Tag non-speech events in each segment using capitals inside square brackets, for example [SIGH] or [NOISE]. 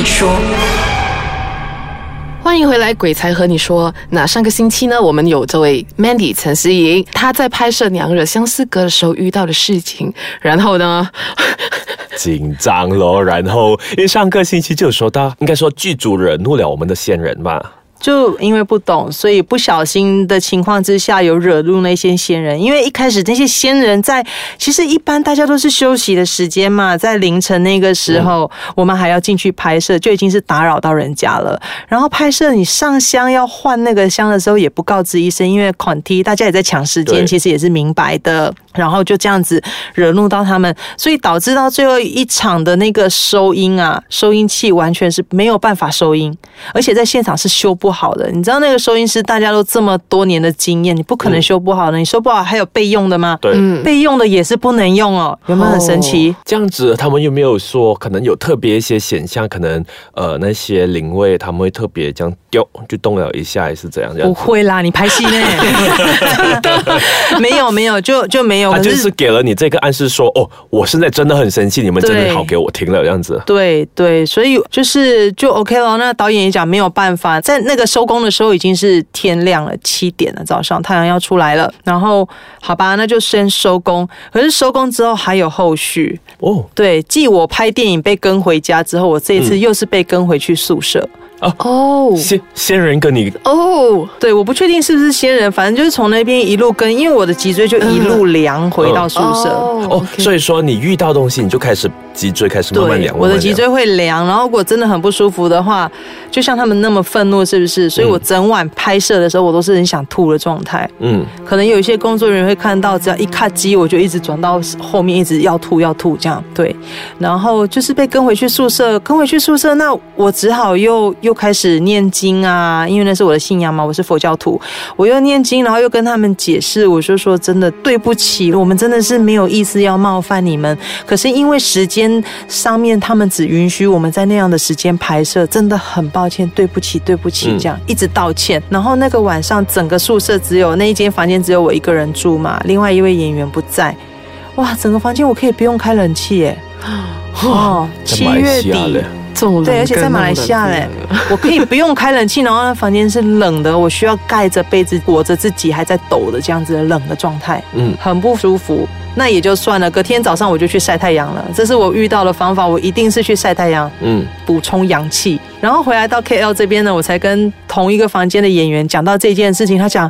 你说。欢迎回来，鬼才和你说。那上个星期呢，我们有这位 Mandy 陈思莹，她在拍摄《娘惹相思阁》的时候遇到的事情，然后呢，[LAUGHS] [LAUGHS] 紧张咯。然后因为上个星期就有说到，应该说剧组惹怒了我们的仙人吧。就因为不懂，所以不小心的情况之下，有惹怒那些仙人。因为一开始那些仙人在，其实一般大家都是休息的时间嘛，在凌晨那个时候，我们还要进去拍摄，就已经是打扰到人家了。然后拍摄你上香要换那个香的时候，也不告知一声，因为款梯大家也在抢时间，其实也是明白的。然后就这样子惹怒到他们，所以导致到最后一场的那个收音啊，收音器完全是没有办法收音，而且在现场是修不好的。你知道那个收音师大家都这么多年的经验，你不可能修不好的。你修不好还有备用的吗？对，备用的也是不能用哦。有没有很神奇？这样子，他们有没有说可能有特别一些显象？可能呃那些灵位他们会特别这样丢就动了一下，还是怎样？不会啦，你拍戏呢？[LAUGHS] 没有没有，就就没有。他就是给了你这个暗示，说哦，我现在真的很生气，你们真的好给我听了这样子。对对，所以就是就 OK 了。那导演也讲没有办法，在那个收工的时候已经是天亮了，七点了，早上太阳要出来了。然后好吧，那就先收工。可是收工之后还有后续哦。对，继我拍电影被跟回家之后，我这一次又是被跟回去宿舍。哦仙仙人跟你哦，对，我不确定是不是仙人，反正就是从那边一路跟，因为我的脊椎就一路凉回到宿舍。哦，所以说你遇到东西，你就开始脊椎开始慢慢凉。我的脊椎会凉，然后如果真的很不舒服的话，就像他们那么愤怒，是不是？所以我整晚拍摄的时候，我都是很想吐的状态。嗯，可能有一些工作人员会看到，只要一卡机，我就一直转到后面，一直要吐要吐这样。对，然后就是被跟回去宿舍，跟回去宿舍，那我只好又又。又开始念经啊，因为那是我的信仰嘛，我是佛教徒，我又念经，然后又跟他们解释，我就说真的对不起，我们真的是没有意思要冒犯你们，可是因为时间上面他们只允许我们在那样的时间拍摄，真的很抱歉，对不起，对不起，这样一直道歉。然后那个晚上整个宿舍只有那一间房间只有我一个人住嘛，另外一位演员不在，哇，整个房间我可以不用开冷气耶，哦，七月底。对，而且在马来西亚嘞，[LAUGHS] 我可以不用开冷气，然后房间是冷的，我需要盖着被子裹着自己还在抖的这样子的冷的状态，嗯，很不舒服。那也就算了，隔天早上我就去晒太阳了。这是我遇到的方法，我一定是去晒太阳，嗯，补充阳气。然后回来到 KL 这边呢，我才跟同一个房间的演员讲到这件事情，他讲，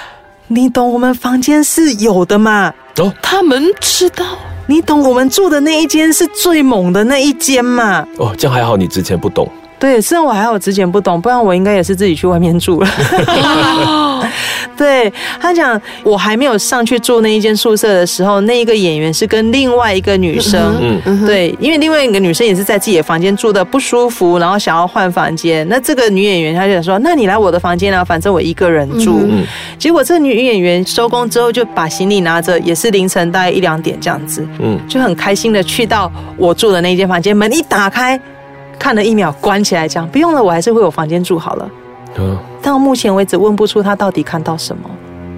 [GASPS] 你懂我们房间是有的嘛？哦，他们知道。你懂我们住的那一间是最猛的那一间吗？哦，这样还好，你之前不懂。对，虽然我还有之前不懂，不然我应该也是自己去外面住了。[LAUGHS] 对他讲，我还没有上去住那一间宿舍的时候，那一个演员是跟另外一个女生，嗯，对，因为另外一个女生也是在自己的房间住的不舒服，然后想要换房间。那这个女演员她就想说，那你来我的房间啊，反正我一个人住。结果这个女演员收工之后就把行李拿着，也是凌晨大概一两点这样子，嗯，就很开心的去到我住的那间房间，门一打开。看了一秒，关起来讲不用了，我还是回我房间住好了。嗯，到目前为止问不出他到底看到什么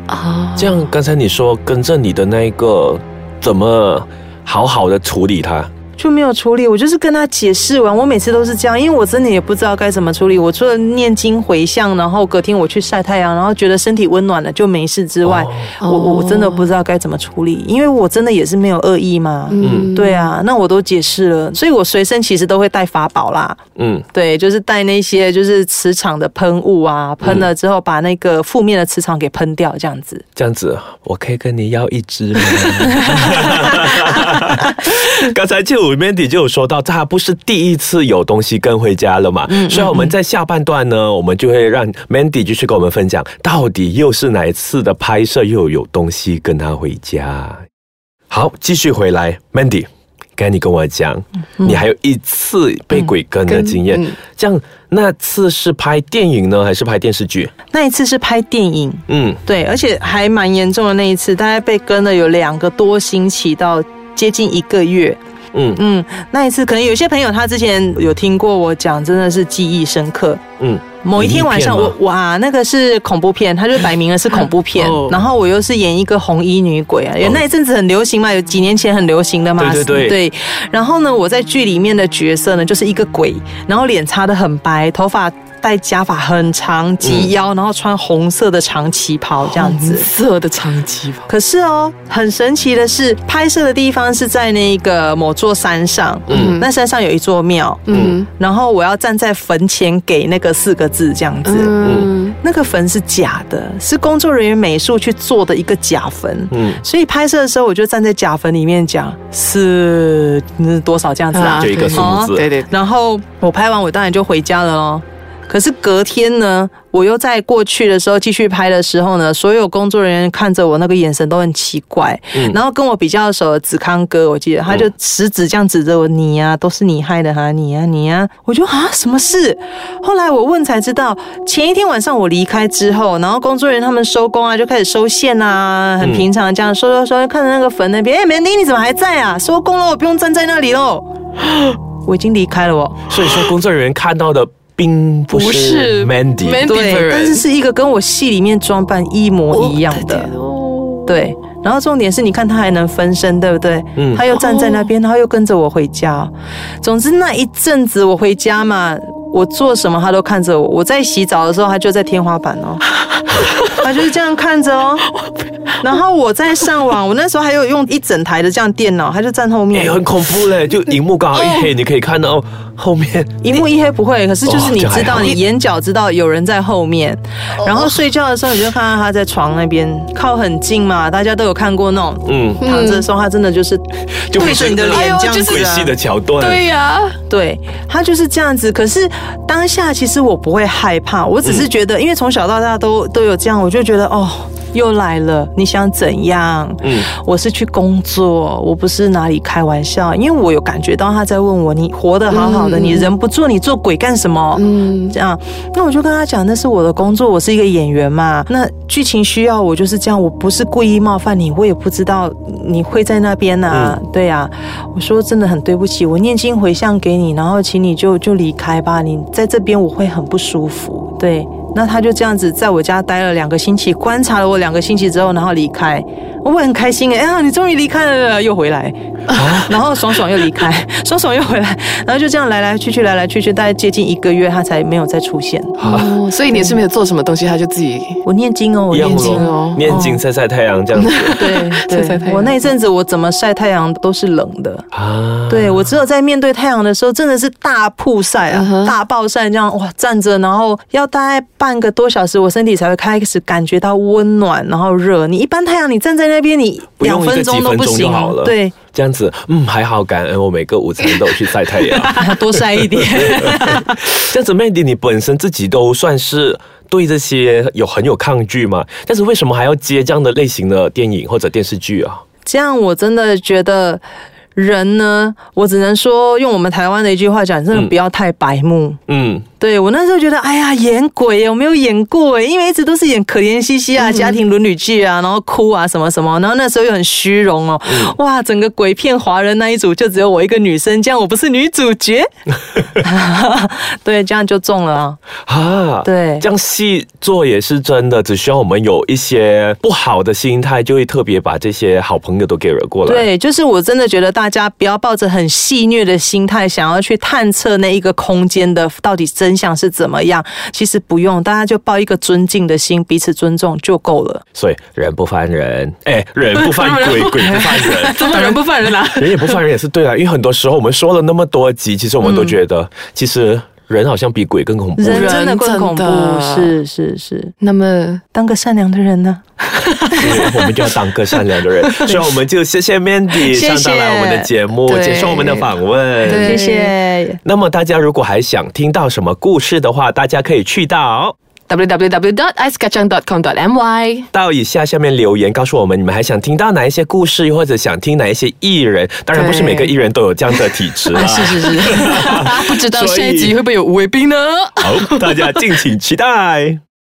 啊。这样，刚才你说跟着你的那一个，怎么好好的处理他？就没有处理，我就是跟他解释完，我每次都是这样，因为我真的也不知道该怎么处理。我除了念经回向，然后隔天我去晒太阳，然后觉得身体温暖了就没事之外，我我真的不知道该怎么处理，因为我真的也是没有恶意嘛。嗯，对啊，那我都解释了，所以我随身其实都会带法宝啦。嗯，对，就是带那些就是磁场的喷雾啊，喷了之后把那个负面的磁场给喷掉，这样子。这样子，我可以跟你要一支吗？[LAUGHS] 刚才就。Mandy 就有说到，他不是第一次有东西跟回家了嘛，所以我们在下半段呢，我们就会让 Mandy 继续跟我们分享，到底又是哪一次的拍摄又有东西跟他回家。好，继续回来，Mandy，刚才你跟我讲，你还有一次被鬼跟的经验，这样那次是拍电影呢，还是拍电视剧？那一次是拍电影，嗯，对，而且还蛮严重的那一次，大概被跟了有两个多星期到接近一个月。嗯嗯，那一次可能有些朋友他之前有听过我讲，真的是记忆深刻。嗯，某一天晚上，我哇，那个是恐怖片，他就摆明了是恐怖片，然后我又是演一个红衣女鬼啊，那一阵子很流行嘛，有几年前很流行的嘛，对对对。然后呢，我在剧里面的角色呢，就是一个鬼，然后脸擦的很白，头发。戴假发很长及腰，然后穿红色的长旗袍这样子。色的长旗袍。可是哦，很神奇的是，拍摄的地方是在那个某座山上。嗯。那山上有一座庙。嗯。然后我要站在坟前给那个四个字这样子。嗯。那个坟是假的，是工作人员美术去做的一个假坟。嗯。所以拍摄的时候，我就站在假坟里面讲是多少这样子啊？就一个数字。对对。然后我拍完，我当然就回家了喽。可是隔天呢，我又在过去的时候继续拍的时候呢，所有工作人员看着我那个眼神都很奇怪。嗯。然后跟我比较熟的子康哥，我记得他就食指这样指着我：“你呀，都是你害的哈，你呀，你呀。”我就啊，什么事？后来我问才知道，前一天晚上我离开之后，然后工作人员他们收工啊，就开始收线啊，很平常这样收收收，看着那个坟那边，哎，梅丁你怎么还在啊？收工了，我不用站在那里喽。[GASPS] 我已经离开了哦。所以说，工作人员看到的。并不是 Mandy，对，但是是一个跟我戏里面装扮一模一样的，对。然后重点是，你看他还能分身，对不对？嗯。他又站在那边，然后又跟着我回家。总之那一阵子我回家嘛，我做什么他都看着我。我在洗澡的时候，他就在天花板哦，[LAUGHS] 他就是这样看着哦。[LAUGHS] 然后我在上网，我那时候还有用一整台的这样电脑，他就站后面，很恐怖嘞，[LAUGHS] 就荧幕刚好一黑，你可以看到后面。荧幕一黑不会，可是就是你知道，你眼角知道有人在后面。然后睡觉的时候，你就看到他在床那边靠很近嘛，大家都有看过那种，嗯，躺着的时候，他真的就是对着你的脸这样子鬼戏的桥段。对呀，对他就是这样子。可是当下其实我不会害怕，我只是觉得，因为从小到大都都有这样，我就觉得哦。又来了，你想怎样？嗯，我是去工作，我不是哪里开玩笑，因为我有感觉到他在问我，你活得好好的，你人不做，你做鬼干什么？嗯，这样，那我就跟他讲，那是我的工作，我是一个演员嘛，那剧情需要我就是这样，我不是故意冒犯你，我也不知道你会在那边呐，对呀，我说真的很对不起，我念经回向给你，然后请你就就离开吧，你在这边我会很不舒服，对。那他就这样子在我家待了两个星期，观察了我两个星期之后，然后离开。我很开心哎，哎呀，你终于离开了，又回来，[LAUGHS] 然后爽爽又离开，[LAUGHS] 爽爽又回来，然后就这样来来去去，来来去去，大概接近一个月，他才没有再出现。哦，所以你是没有做什么东西，他就自己我念经哦，我念经哦，念经晒晒太阳这样子。对，[LAUGHS] 晒晒太阳。我那一阵子我怎么晒太阳都是冷的啊。对我只有在面对太阳的时候，真的是大曝晒啊，大暴晒这样哇，站着然后要大概半个多小时，我身体才会开始感觉到温暖，然后热。你一般太阳你站在那边，你两分钟都不行，对，这样子，嗯，还好，感恩我每个午餐都去晒太阳，[LAUGHS] 多晒一点。[LAUGHS] 这样子，Mandy，你本身自己都算是对这些有很有抗拒吗？但是为什么还要接这样的类型的电影或者电视剧啊？这样我真的觉得。人呢，我只能说用我们台湾的一句话讲，真的不要太白目。嗯，对我那时候觉得，哎呀，演鬼我没有演过？哎，因为一直都是演可怜兮兮啊，家庭伦理剧啊，然后哭啊什么什么，然后那时候又很虚荣哦。哇，整个鬼片华人那一组就只有我一个女生，这样我不是女主角？[LAUGHS] 对，这样就中了啊。对，这样戏做也是真的，只需要我们有一些不好的心态，就会特别把这些好朋友都给惹过来。对，就是我真的觉得大。大家不要抱着很戏谑的心态，想要去探测那一个空间的到底真相是怎么样。其实不用，大家就抱一个尊敬的心，彼此尊重就够了。所以人不犯人，哎，人不犯鬼，[LAUGHS] 鬼不犯人，[LAUGHS] 怎么人不犯人啊？人也不犯人也是对啊。因为很多时候我们说了那么多集，其实我们都觉得，其实人好像比鬼更恐怖。人真的更恐怖，是是是。那么当个善良的人呢？[LAUGHS] 我们就要当个善良的人，[LAUGHS] 所以我们就谢谢 Mandy 上到来我们的节目，接受我们的访问。谢谢。那么大家如果还想听到什么故事的话，大家可以去到 www.icekacang.com.my 到以下下面留言，告诉我们你们还想听到哪一些故事，或者想听哪一些艺人。当然不是每个艺人都有这样的体质啊。是 [LAUGHS] 是是，[LAUGHS] 不知道下一集会不会有吴伟斌呢？好，大家敬请期待。